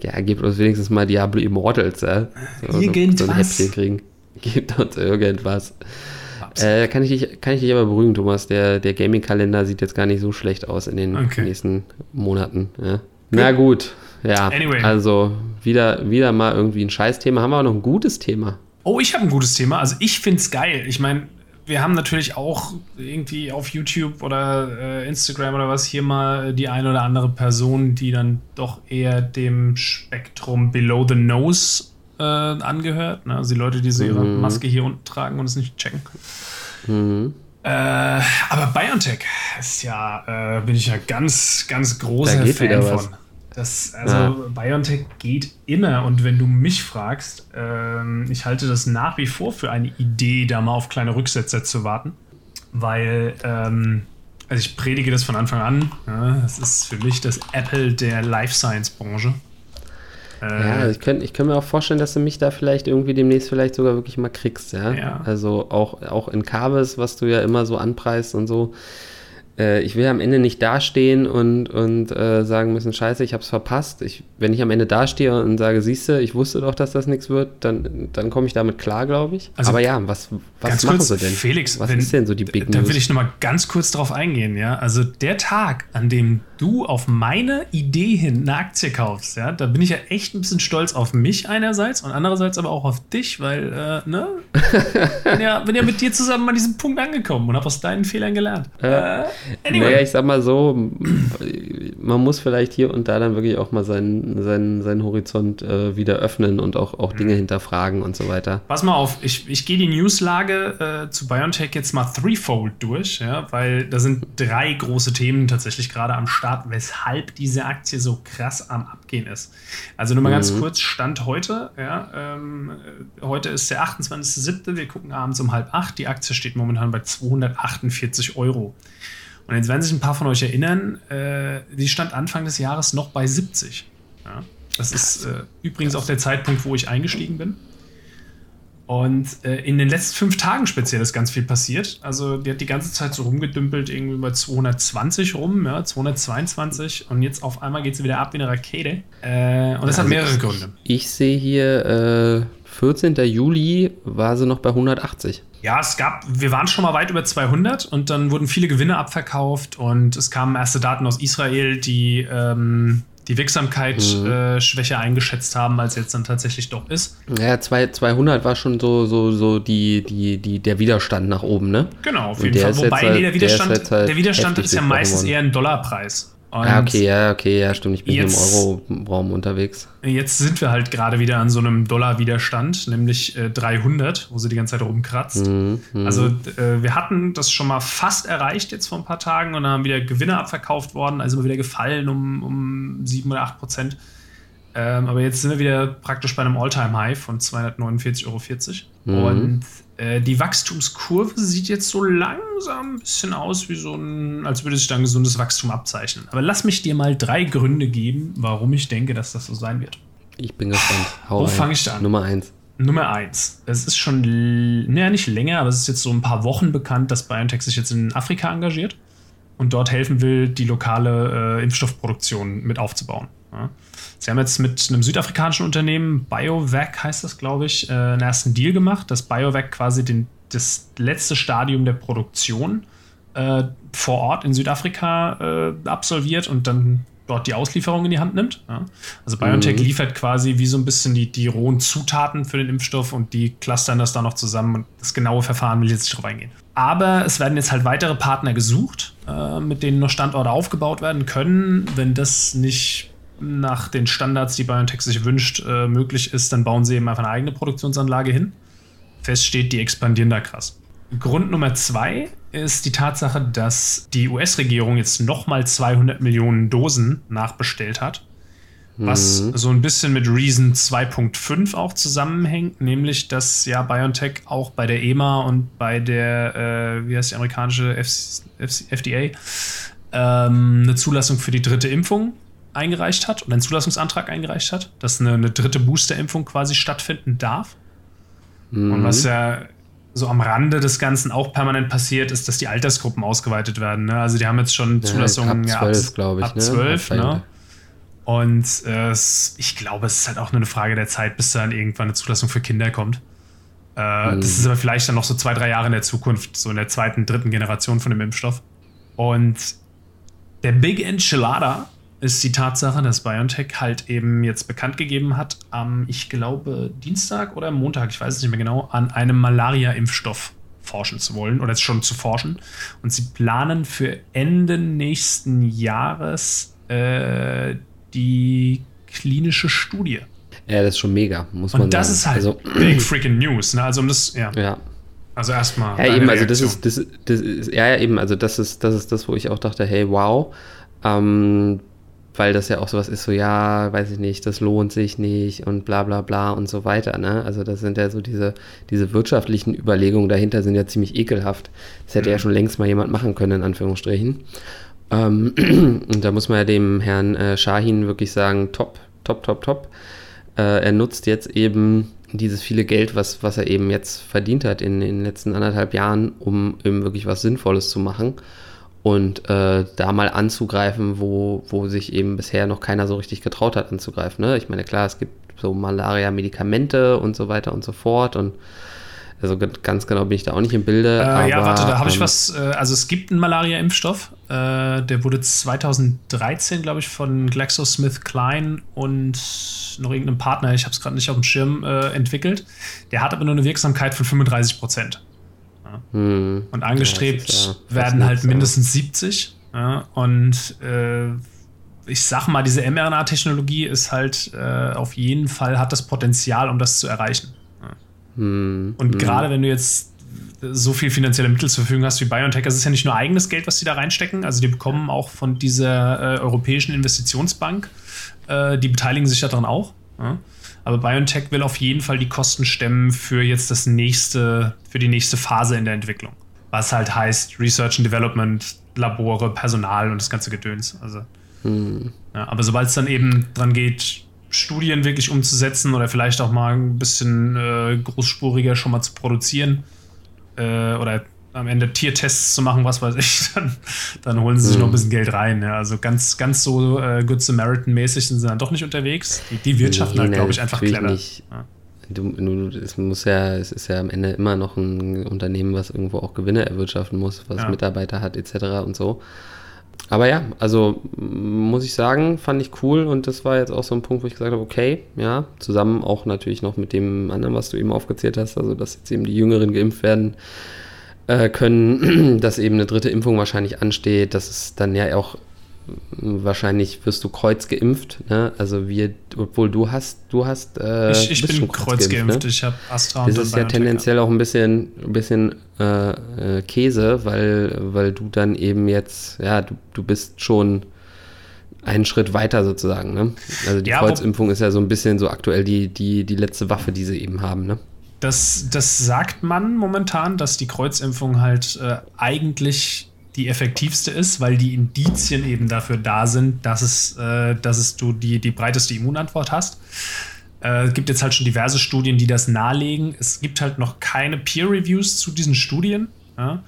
Ja, gebt uns wenigstens mal Diablo Immortals, ja. So, Irgendwas. So ein Häppchen kriegen. Gebt uns irgendwas. Äh, kann, ich dich, kann ich dich aber beruhigen, Thomas. Der, der Gaming-Kalender sieht jetzt gar nicht so schlecht aus in den okay. nächsten Monaten. Ja. Na gut, ja. Anyway. Also wieder, wieder mal irgendwie ein Scheißthema. Haben wir auch noch ein gutes Thema? Oh, ich habe ein gutes Thema. Also ich finde es geil. Ich meine, wir haben natürlich auch irgendwie auf YouTube oder äh, Instagram oder was hier mal die eine oder andere Person, die dann doch eher dem Spektrum Below the Nose äh, angehört. Ne? Also die Leute, die so ihre mhm. Maske hier unten tragen und es nicht checken. Mhm. Äh, aber BioNTech ist ja, äh, bin ich ja ganz, ganz großer Fan von. Das, also ja. BioNTech geht immer und wenn du mich fragst, ähm, ich halte das nach wie vor für eine Idee, da mal auf kleine Rücksetzer zu warten, weil ähm, also ich predige das von Anfang an. Ja, das ist für mich das Apple der Life Science Branche. Ja, ich könnte ich könnt mir auch vorstellen, dass du mich da vielleicht irgendwie demnächst vielleicht sogar wirklich mal kriegst, ja. ja. Also auch, auch in Kabels, was du ja immer so anpreist und so äh, ich will am Ende nicht dastehen und, und äh, sagen müssen, scheiße, ich habe es verpasst. Ich, wenn ich am Ende dastehe und sage, siehst du, ich wusste doch, dass das nichts wird, dann, dann komme ich damit klar, glaube ich. Also Aber ja, was, was machen kurz, sie denn? Felix, was wenn, ist denn so die Big News? Da will ich nochmal ganz kurz drauf eingehen, ja. Also der Tag, an dem du auf meine Idee hin eine Aktie kaufst, ja, da bin ich ja echt ein bisschen stolz auf mich einerseits und andererseits aber auch auf dich, weil, äh, ne, bin ja, bin ja mit dir zusammen an diesem Punkt angekommen und habe aus deinen Fehlern gelernt. Äh, Anyway. Naja, ich sag mal so, man muss vielleicht hier und da dann wirklich auch mal seinen, seinen, seinen Horizont äh, wieder öffnen und auch, auch Dinge mhm. hinterfragen und so weiter. Pass mal auf, ich, ich gehe die Newslage äh, zu BioNTech jetzt mal threefold durch, ja, weil da sind drei große Themen tatsächlich gerade am Start, weshalb diese Aktie so krass am Abgehen ist. Also nur mal mhm. ganz kurz, Stand heute, ja, ähm, heute ist der 28.07., wir gucken abends um halb acht, die Aktie steht momentan bei 248 Euro. Und jetzt werden sich ein paar von euch erinnern, äh, die stand Anfang des Jahres noch bei 70. Ja? Das ist äh, übrigens auch der Zeitpunkt, wo ich eingestiegen bin. Und äh, in den letzten fünf Tagen speziell ist ganz viel passiert. Also die hat die ganze Zeit so rumgedümpelt, irgendwie bei 220 rum, ja, 222 und jetzt auf einmal geht sie wieder ab wie eine Rakete. Äh, und das also hat mehrere Gründe. Ich sehe hier 14. Äh, Juli war sie noch bei 180. Ja, es gab, wir waren schon mal weit über 200 und dann wurden viele Gewinne abverkauft und es kamen erste Daten aus Israel, die ähm, die Wirksamkeit mhm. äh, schwächer eingeschätzt haben, als jetzt dann tatsächlich doch ist. Ja, 200 war schon so, so, so die, die, die, der Widerstand nach oben, ne? Genau, auf jeden Fall. Wobei halt, der Widerstand, der, halt der Widerstand ist ja meistens eher ein Dollarpreis. Und ah, okay, ja, okay, ja, stimmt. Ich bin jetzt, hier im Euro-Raum unterwegs. Jetzt sind wir halt gerade wieder an so einem Dollar-Widerstand, nämlich äh, 300, wo sie die ganze Zeit rumkratzt. Mhm, mhm, also, äh, wir hatten das schon mal fast erreicht jetzt vor ein paar Tagen und dann haben wieder Gewinne abverkauft worden, also immer wieder gefallen um, um 7 oder 8 Prozent. Ähm, aber jetzt sind wir wieder praktisch bei einem All-Time-High von 249,40 Euro. Mhm. Und die Wachstumskurve sieht jetzt so langsam ein bisschen aus, wie so ein, als würde sich da ein gesundes Wachstum abzeichnen. Aber lass mich dir mal drei Gründe geben, warum ich denke, dass das so sein wird. Ich bin gespannt. Hau Wo fange ich da an? Nummer eins. Nummer eins. Es ist schon, naja, nicht länger, aber es ist jetzt so ein paar Wochen bekannt, dass BioNTech sich jetzt in Afrika engagiert und dort helfen will, die lokale äh, Impfstoffproduktion mit aufzubauen. Ja. Sie haben jetzt mit einem südafrikanischen Unternehmen, BioVac heißt das, glaube ich, äh, einen ersten Deal gemacht, dass BioVac quasi den, das letzte Stadium der Produktion äh, vor Ort in Südafrika äh, absolviert und dann dort die Auslieferung in die Hand nimmt. Ja. Also BioNTech mhm. liefert quasi wie so ein bisschen die, die rohen Zutaten für den Impfstoff und die clustern das dann noch zusammen und das genaue Verfahren will ich jetzt nicht drauf eingehen. Aber es werden jetzt halt weitere Partner gesucht, äh, mit denen noch Standorte aufgebaut werden können. Wenn das nicht nach den Standards, die BioNTech sich wünscht, äh, möglich ist, dann bauen sie eben einfach eine eigene Produktionsanlage hin. Fest steht, die expandieren da krass. Grund Nummer zwei ist die Tatsache, dass die US-Regierung jetzt nochmal 200 Millionen Dosen nachbestellt hat. Was mhm. so ein bisschen mit Reason 2.5 auch zusammenhängt, nämlich dass ja BioNTech auch bei der EMA und bei der, äh, wie heißt die amerikanische F F FDA, ähm, eine Zulassung für die dritte Impfung eingereicht hat und einen Zulassungsantrag eingereicht hat, dass eine, eine dritte Boosterimpfung quasi stattfinden darf. Mhm. Und was ja so am Rande des Ganzen auch permanent passiert, ist, dass die Altersgruppen ausgeweitet werden. Ne? Also die haben jetzt schon Zulassungen ja, ab 12, glaube ich. Ab 12, ne? Und äh, ich glaube, es ist halt auch nur eine Frage der Zeit, bis dann irgendwann eine Zulassung für Kinder kommt. Äh, mhm. Das ist aber vielleicht dann noch so zwei, drei Jahre in der Zukunft, so in der zweiten, dritten Generation von dem Impfstoff. Und der Big Enchilada ist die Tatsache, dass BioNTech halt eben jetzt bekannt gegeben hat, am, ich glaube, Dienstag oder Montag, ich weiß es nicht mehr genau, an einem Malaria-Impfstoff forschen zu wollen oder schon zu forschen. Und sie planen für Ende nächsten Jahres äh, die klinische Studie. Ja, das ist schon mega, muss man Und das sagen. ist halt also, big freaking News. Ne? Also um das, ja. ja. Also erstmal. Ja, eben, also das ist, das, das ist, ja, ja, eben, also das ist, das ist das, wo ich auch dachte, hey, wow. Ähm, weil das ja auch sowas ist, so ja, weiß ich nicht, das lohnt sich nicht und bla bla bla und so weiter. Ne? Also das sind ja so diese, diese wirtschaftlichen Überlegungen dahinter sind ja ziemlich ekelhaft. Das hätte mhm. ja schon längst mal jemand machen können, in Anführungsstrichen. Ähm, und da muss man ja dem Herrn äh, Shahin wirklich sagen, top, top, top, top. Äh, er nutzt jetzt eben dieses viele Geld, was, was er eben jetzt verdient hat in, in den letzten anderthalb Jahren, um eben wirklich was Sinnvolles zu machen und äh, da mal anzugreifen, wo, wo sich eben bisher noch keiner so richtig getraut hat anzugreifen. Ne? Ich meine, klar, es gibt so Malaria-Medikamente und so weiter und so fort und also ganz genau bin ich da auch nicht im Bilde. Äh, aber, ja, warte, da habe ich ähm, was. Äh, also es gibt einen Malaria-Impfstoff. Äh, der wurde 2013, glaube ich, von GlaxoSmithKline und noch irgendeinem Partner, ich habe es gerade nicht auf dem Schirm, äh, entwickelt. Der hat aber nur eine Wirksamkeit von 35 Prozent. Hm. Und angestrebt ja, werden halt mindestens 70. Ja, und äh, ich sag mal, diese mRNA-Technologie ist halt äh, auf jeden Fall hat das Potenzial, um das zu erreichen. Hm. Und hm. gerade wenn du jetzt so viel finanzielle Mittel zur Verfügung hast wie BioNTech, das ist ja nicht nur eigenes Geld, was sie da reinstecken, also die bekommen auch von dieser äh, Europäischen Investitionsbank, äh, die beteiligen sich daran auch. Ja. Aber BioNTech will auf jeden Fall die Kosten stemmen für jetzt das nächste, für die nächste Phase in der Entwicklung. Was halt heißt Research and Development, Labore, Personal und das ganze Gedöns. Also, hm. ja, aber sobald es dann eben dran geht, Studien wirklich umzusetzen oder vielleicht auch mal ein bisschen äh, großspuriger schon mal zu produzieren äh, oder am Ende Tiertests zu machen, was weiß ich, dann, dann holen sie sich mhm. noch ein bisschen Geld rein. Ja. Also ganz, ganz so äh, Good Samaritan-mäßig sind sie dann doch nicht unterwegs. Die, die wirtschaften nee, halt, glaube ich, einfach clever. Ja. Du, du, es muss ja, es ist ja am Ende immer noch ein Unternehmen, was irgendwo auch Gewinne erwirtschaften muss, was ja. Mitarbeiter hat, etc. und so. Aber ja, also muss ich sagen, fand ich cool und das war jetzt auch so ein Punkt, wo ich gesagt habe, okay, ja, zusammen auch natürlich noch mit dem anderen, was du eben aufgezählt hast, also dass jetzt eben die Jüngeren geimpft werden, äh, können, dass eben eine dritte Impfung wahrscheinlich ansteht, dass es dann ja auch wahrscheinlich wirst du kreuz geimpft, ne? Also wir, obwohl du hast, du hast, äh, ich, ich bin kreuz geimpft, ne? ich habe Astra und Das ist ja tendenziell auch ein bisschen, ein bisschen äh, äh, Käse, weil, weil du dann eben jetzt, ja, du, du bist schon einen Schritt weiter sozusagen, ne? Also die ja, Kreuzimpfung ist ja so ein bisschen so aktuell die, die, die letzte Waffe, die sie eben haben, ne? Das, das sagt man momentan, dass die Kreuzimpfung halt äh, eigentlich die effektivste ist, weil die Indizien eben dafür da sind, dass es, äh, dass es du die, die breiteste Immunantwort hast. Äh, es gibt jetzt halt schon diverse Studien, die das nahelegen. Es gibt halt noch keine Peer-Reviews zu diesen Studien. Ja?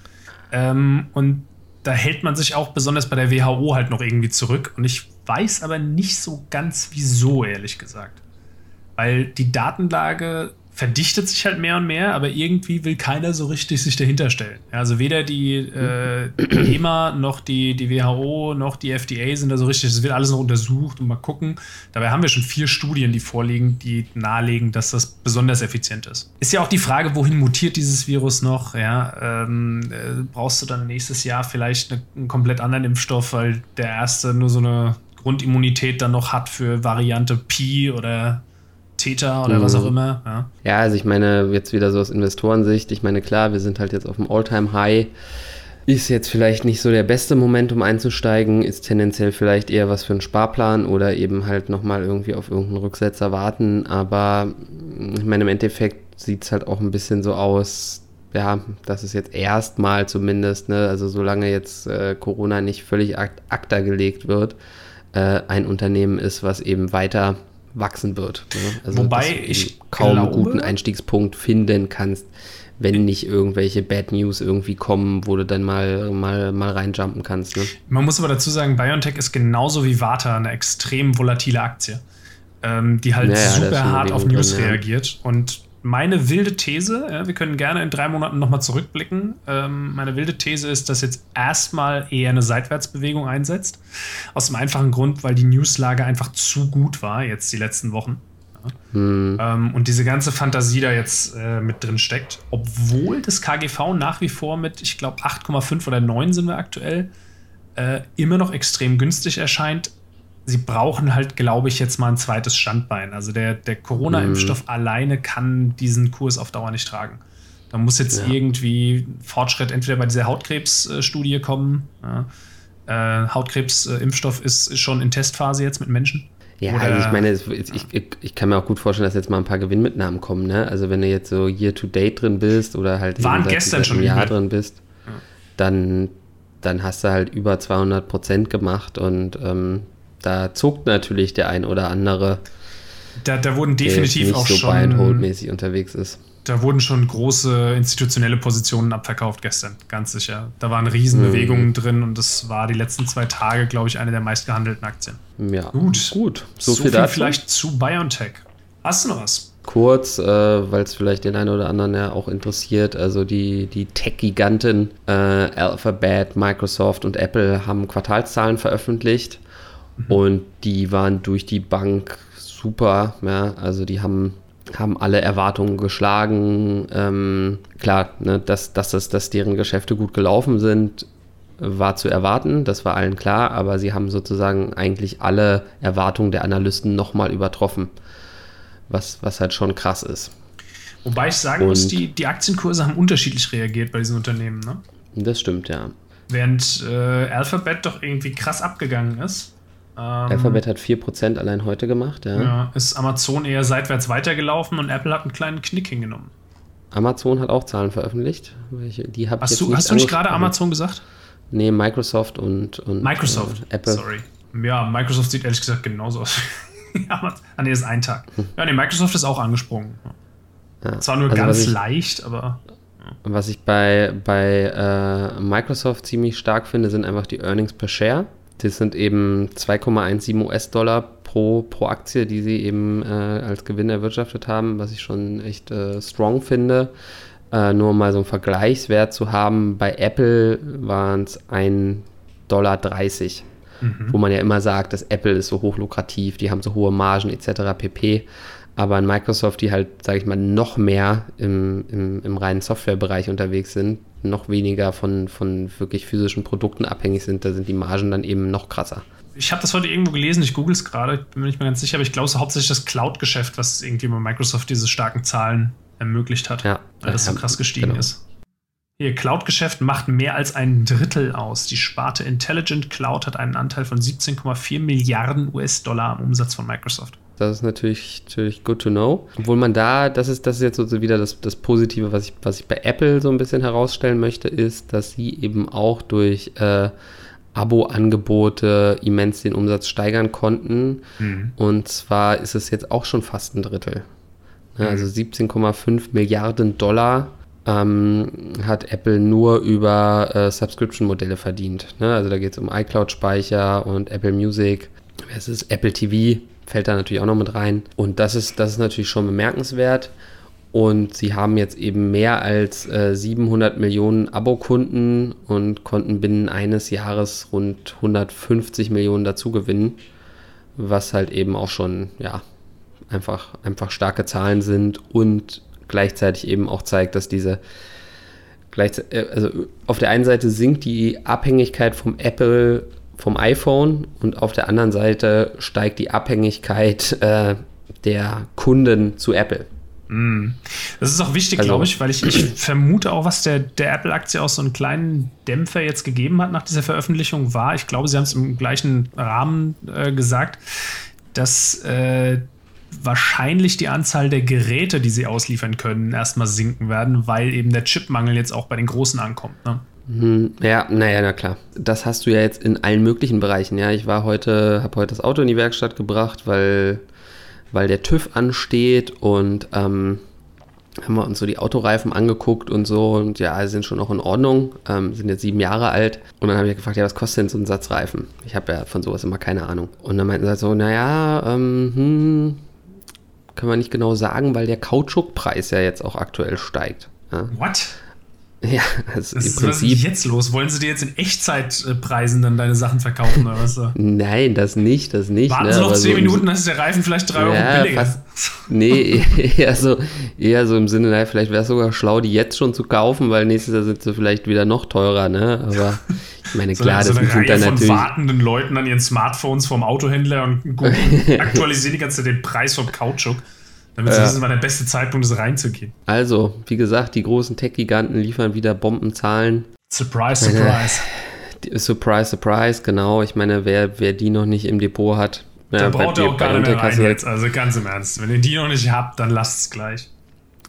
Ähm, und da hält man sich auch besonders bei der WHO halt noch irgendwie zurück. Und ich weiß aber nicht so ganz wieso, ehrlich gesagt. Weil die Datenlage verdichtet sich halt mehr und mehr, aber irgendwie will keiner so richtig sich dahinter stellen. also weder die, äh, EMA noch die, die WHO noch die FDA sind da so richtig, es wird alles noch untersucht und mal gucken. Dabei haben wir schon vier Studien, die vorliegen, die nahelegen, dass das besonders effizient ist. Ist ja auch die Frage, wohin mutiert dieses Virus noch? Ja, ähm, äh, brauchst du dann nächstes Jahr vielleicht eine, einen komplett anderen Impfstoff, weil der erste nur so eine Grundimmunität dann noch hat für Variante Pi oder Theta oder mhm. was auch immer. Ja. ja, also ich meine, jetzt wieder so aus Investorensicht, ich meine, klar, wir sind halt jetzt auf dem All-Time-High. Ist jetzt vielleicht nicht so der beste Moment, um einzusteigen, ist tendenziell vielleicht eher was für einen Sparplan oder eben halt nochmal irgendwie auf irgendeinen Rücksetzer warten. Aber ich meine, im Endeffekt sieht es halt auch ein bisschen so aus, ja, dass es jetzt erstmal zumindest, ne, also solange jetzt äh, Corona nicht völlig ak akta gelegt wird, äh, ein Unternehmen ist, was eben weiter wachsen wird. Ne? Also Wobei ich kaum glaube, einen guten Einstiegspunkt finden kannst, wenn nicht irgendwelche Bad News irgendwie kommen, wo du dann mal, mal, mal reinjumpen kannst. Ne? Man muss aber dazu sagen, BioNTech ist genauso wie Vata eine extrem volatile Aktie, ähm, die halt naja, super hart auf News drin, reagiert. Und meine wilde These, ja, wir können gerne in drei Monaten nochmal zurückblicken. Ähm, meine wilde These ist, dass jetzt erstmal eher eine Seitwärtsbewegung einsetzt. Aus dem einfachen Grund, weil die Newslage einfach zu gut war, jetzt die letzten Wochen. Mhm. Ähm, und diese ganze Fantasie da jetzt äh, mit drin steckt, obwohl das KGV nach wie vor mit, ich glaube, 8,5 oder 9 sind wir aktuell, äh, immer noch extrem günstig erscheint. Sie brauchen halt, glaube ich, jetzt mal ein zweites Standbein. Also der, der Corona-Impfstoff mhm. alleine kann diesen Kurs auf Dauer nicht tragen. Da muss jetzt ja. irgendwie Fortschritt entweder bei dieser Hautkrebsstudie kommen. Ja. Äh, Hautkrebsimpfstoff ist, schon in Testphase jetzt mit Menschen. Ja, Oder ich meine, ich, ich, kann mir auch gut vorstellen, dass jetzt mal ein paar Gewinnmitnahmen kommen. Ne? Also wenn du jetzt so year to date drin bist oder halt Waren gestern schon Jahr drin bist, ja. dann, dann hast du halt über 200 Prozent gemacht und ähm, da zuckt natürlich der ein oder andere. Da, da wurden definitiv der nicht auch so schon buy and hold mäßig unterwegs ist da wurden schon große institutionelle Positionen abverkauft gestern, ganz sicher. Da waren Riesenbewegungen mhm. drin und das war die letzten zwei Tage, glaube ich, eine der meistgehandelten Aktien. Ja, gut. gut. So, so viel, viel vielleicht zu BioNTech. Hast du noch was? Kurz, äh, weil es vielleicht den einen oder anderen ja auch interessiert. Also die, die Tech-Giganten äh, Alphabet, Microsoft und Apple haben Quartalszahlen veröffentlicht. Und die waren durch die Bank super. Ja? Also die haben haben alle Erwartungen geschlagen. Ähm, klar, ne, dass, dass, das, dass deren Geschäfte gut gelaufen sind, war zu erwarten, das war allen klar, aber sie haben sozusagen eigentlich alle Erwartungen der Analysten nochmal übertroffen, was, was halt schon krass ist. Wobei ich sagen Und muss, die, die Aktienkurse haben unterschiedlich reagiert bei diesen Unternehmen. Ne? Das stimmt, ja. Während äh, Alphabet doch irgendwie krass abgegangen ist, Alphabet hat 4% allein heute gemacht, ja. Ja, ist Amazon eher seitwärts weitergelaufen und Apple hat einen kleinen Knick hingenommen. Amazon hat auch Zahlen veröffentlicht. Die hast, du, nicht hast du nicht gerade Amazon gesagt? Nee, Microsoft und, und Microsoft. Äh, Apple. Sorry. Ja, Microsoft sieht ehrlich gesagt genauso aus. ah, nee, ist ein Tag. Hm. Ja, nee, Microsoft ist auch angesprungen. Ja. Zwar nur also ganz ich, leicht, aber. Was ich bei, bei äh, Microsoft ziemlich stark finde, sind einfach die Earnings per Share. Das sind eben 2,17 US-Dollar pro, pro Aktie, die sie eben äh, als Gewinn erwirtschaftet haben, was ich schon echt äh, strong finde. Äh, nur um mal so einen Vergleichswert zu haben, bei Apple waren es 1,30 Dollar. Mhm. Wo man ja immer sagt, dass Apple ist so hochlukrativ, die haben so hohe Margen etc. pp. Aber in Microsoft, die halt, sage ich mal, noch mehr im, im, im reinen Softwarebereich unterwegs sind, noch weniger von, von wirklich physischen Produkten abhängig sind, da sind die Margen dann eben noch krasser. Ich habe das heute irgendwo gelesen, ich google es gerade, bin mir nicht mehr ganz sicher, aber ich glaube, es ist hauptsächlich das Cloud-Geschäft, was irgendwie bei Microsoft diese starken Zahlen ermöglicht hat, ja, weil das so krass gestiegen genau. ist. Ihr Cloud-Geschäft macht mehr als ein Drittel aus. Die Sparte Intelligent Cloud hat einen Anteil von 17,4 Milliarden US-Dollar am Umsatz von Microsoft. Das ist natürlich, natürlich good to know. Obwohl man da, das ist, das ist jetzt so wieder das, das Positive, was ich, was ich bei Apple so ein bisschen herausstellen möchte, ist, dass sie eben auch durch äh, Abo-Angebote immens den Umsatz steigern konnten. Mhm. Und zwar ist es jetzt auch schon fast ein Drittel. Ja, also 17,5 mhm. Milliarden Dollar ähm, hat Apple nur über äh, Subscription-Modelle verdient. Ne? Also da geht es um iCloud-Speicher und Apple Music. Es ist Apple TV, fällt da natürlich auch noch mit rein. Und das ist, das ist natürlich schon bemerkenswert. Und sie haben jetzt eben mehr als äh, 700 Millionen Abokunden und konnten binnen eines Jahres rund 150 Millionen dazu gewinnen, was halt eben auch schon, ja, einfach, einfach starke Zahlen sind und gleichzeitig eben auch zeigt, dass diese, äh, also auf der einen Seite sinkt die Abhängigkeit vom Apple vom iPhone und auf der anderen Seite steigt die Abhängigkeit äh, der Kunden zu Apple. Mm. Das ist auch wichtig, also, glaube ich, weil ich, ich vermute auch, was der, der Apple-Aktie auch so einen kleinen Dämpfer jetzt gegeben hat nach dieser Veröffentlichung war. Ich glaube, sie haben es im gleichen Rahmen äh, gesagt, dass äh, wahrscheinlich die Anzahl der Geräte, die sie ausliefern können, erstmal sinken werden, weil eben der Chipmangel jetzt auch bei den Großen ankommt. Ne? Hm, ja, naja, na klar. Das hast du ja jetzt in allen möglichen Bereichen. Ja, ich war heute, habe heute das Auto in die Werkstatt gebracht, weil, weil der TÜV ansteht und ähm, haben wir uns so die Autoreifen angeguckt und so und ja, sind schon auch in Ordnung, ähm, sind jetzt sieben Jahre alt und dann habe ich gefragt, ja, was kostet denn so ein Satz Reifen? Ich habe ja von sowas immer keine Ahnung. Und dann meinten sie so, naja, ähm, hm, können wir nicht genau sagen, weil der Kautschukpreis ja jetzt auch aktuell steigt. Ja. What? Ja, also Das im ist, was ist Prinzip. jetzt los? Wollen sie dir jetzt in Echtzeitpreisen dann deine Sachen verkaufen oder was? Nein, das nicht, das nicht. Warten ne, Sie noch 10 so Minuten, dann ist der Reifen vielleicht 3 Euro Ja, billiger. fast. Nee, eher so, eher so im Sinne, naja, vielleicht wäre es sogar schlau, die jetzt schon zu kaufen, weil nächstes Jahr sind sie vielleicht wieder noch teurer, ne? Aber ich meine, So, klar, so das eine Reihe dann von natürlich. wartenden Leuten an ihren Smartphones vom Autohändler und gucken, aktualisieren die ganze Zeit den Preis vom Kautschuk, damit Ja. wissen, wann der beste Zeitpunkt ist, reinzugehen. Also, wie gesagt, die großen Tech-Giganten liefern wieder Bombenzahlen. Surprise, surprise. Die- Surprise, surprise, genau. Ich meine, wer, wer die noch nicht im Depot hat, Da ja, braucht ihr auch gar nicht mehr rein jetzt. Also ganz im Ernst. Wenn ihr die noch nicht habt, dann lasst es gleich.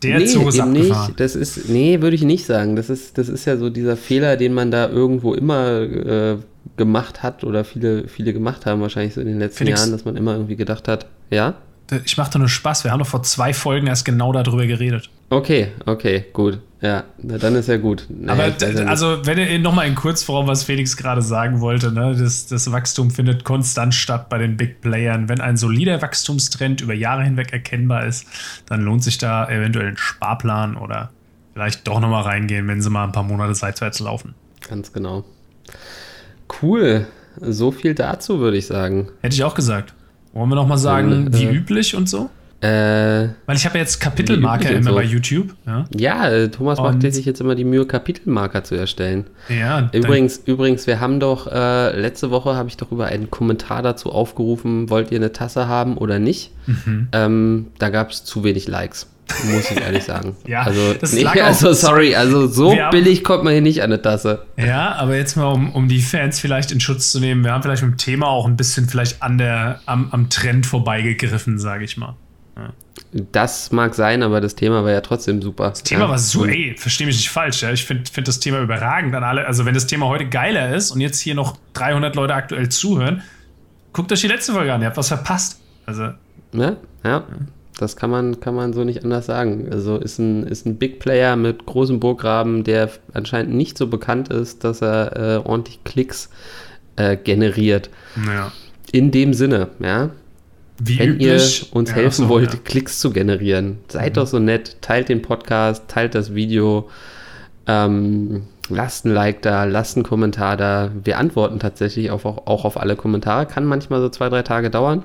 Der nee, Zug ist eben abgefahren. nicht. Das ist, nee, würde ich nicht sagen. Das ist, das ist ja so dieser Fehler, den man da irgendwo immer äh, gemacht hat oder viele, viele gemacht haben, wahrscheinlich so in den letzten Felix. Jahren, dass man immer irgendwie gedacht hat, ja? Ich mache doch nur Spaß. Wir haben doch vor zwei Folgen erst genau darüber geredet. Okay, okay, gut. Ja, na, dann ist ja gut. Naja, Aber ja also, wenn ihr nochmal in Kurzform, was Felix gerade sagen wollte, ne, das, das Wachstum findet konstant statt bei den Big Playern. Wenn ein solider Wachstumstrend über Jahre hinweg erkennbar ist, dann lohnt sich da eventuell ein Sparplan oder vielleicht doch nochmal reingehen, wenn sie mal ein paar Monate seitwärts laufen. Ganz genau. Cool. So viel dazu, würde ich sagen. Hätte ich auch gesagt. Wollen wir nochmal sagen, wie äh. üblich und so? Äh, Weil ich habe ja jetzt Kapitelmarker immer so. bei YouTube. Ja, ja, äh, Thomas macht Und- sich jetzt immer die Mühe, Kapitelmarker zu erstellen. ja Übrigens, übrigens, wir haben doch, äh, letzte Woche habe ich doch über einen Kommentar dazu aufgerufen, wollt ihr eine Tasse haben oder nicht? Mhm. Ähm, da gab es zu wenig Likes, muss ich ehrlich sagen. Ja, also, nee, also sorry, also so Wir haben- billig kommt man hier nicht an eine Tasse. Ja, aber jetzt mal, um, um die Fans vielleicht in Schutz zu nehmen, wir haben vielleicht mit dem Thema auch ein bisschen vielleicht an der, am, am Trend vorbeigegriffen, sage ich mal. Das mag sein, aber das Thema war ja trotzdem super. Das Thema ja. war so, Und- ey, versteh mich nicht falsch, ja. Ich finde find das Thema überragend an alle. Also, wenn das Thema heute geiler ist und jetzt hier noch 300 Leute aktuell zuhören, guckt euch die letzte Folge an, ihr habt was verpasst. Also, Ja, Ne? ja. Das kann man, kann man so nicht anders sagen. Also ist ein, ist ein Big Player mit großem Burggraben, der anscheinend nicht so bekannt ist, dass er äh, ordentlich Klicks äh, generiert. naja. In dem Sinne, ja. Wie Wenn üblich. ihr uns Ja, helfen so, wollt, ja. Mhm. Klicks zu generieren, seid doch so nett, teilt den Podcast, teilt das Video, ähm, lasst ein Like da, lasst einen Kommentar da. Wir antworten tatsächlich auf, auch, auch auf alle Kommentare. Kann manchmal so zwei, drei Tage dauern.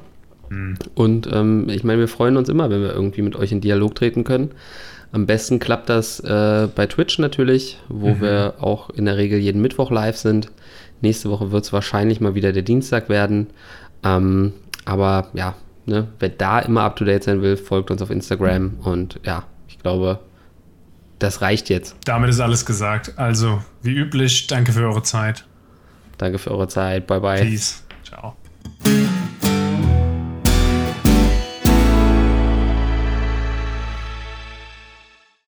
Mhm. Und ähm, ich meine, wir freuen uns immer, wenn wir irgendwie mit euch in Dialog treten können. Am besten klappt das äh, bei Twitch natürlich, wo Mhm. wir auch in der Regel jeden Mittwoch live sind. Nächste Woche wird es wahrscheinlich mal wieder der Dienstag werden. Ähm, aber ja, ne, wer da immer up to date sein will, folgt uns auf Instagram. Und ja, ich glaube, das reicht jetzt. Damit ist alles gesagt. Also, wie üblich, danke für eure Zeit. Danke für eure Zeit. Bye bye. Peace. Ciao.